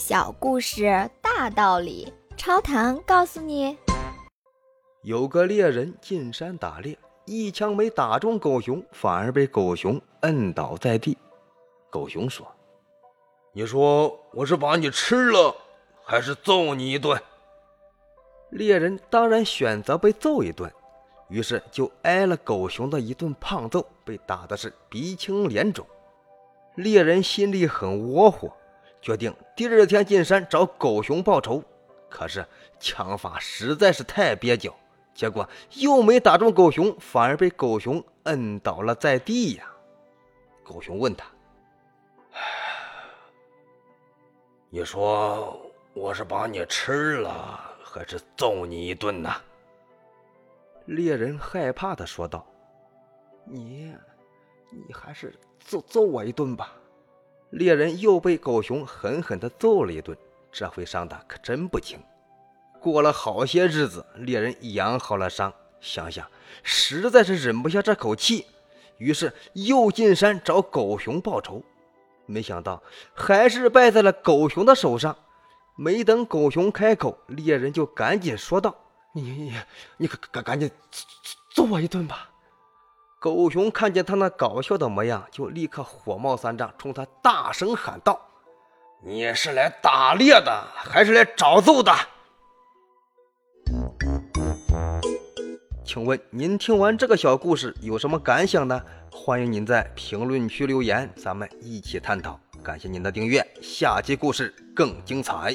小故事大道理，超糖告诉你：有个猎人进山打猎，一枪没打中狗熊，反而被狗熊摁倒在地。狗熊说：“你说我是把你吃了，还是揍你一顿？”猎人当然选择被揍一顿，于是就挨了狗熊的一顿胖揍，被打的是鼻青脸肿。猎人心里很窝火。决定第二天进山找狗熊报仇，可是枪法实在是太蹩脚，结果又没打中狗熊，反而被狗熊摁倒了在地呀。狗熊问他：“你说我是把你吃了，还是揍你一顿呢？”猎人害怕的说道：“你，你还是揍揍我一顿吧。”猎人又被狗熊狠狠地揍了一顿，这回伤的可真不轻。过了好些日子，猎人养好了伤，想想实在是忍不下这口气，于是又进山找狗熊报仇。没想到还是败在了狗熊的手上。没等狗熊开口，猎人就赶紧说道：“你你你赶赶赶紧揍我一顿吧。”狗熊看见他那搞笑的模样，就立刻火冒三丈，冲他大声喊道：“你是来打猎的，还是来找揍的？”请问您听完这个小故事有什么感想呢？欢迎您在评论区留言，咱们一起探讨。感谢您的订阅，下期故事更精彩。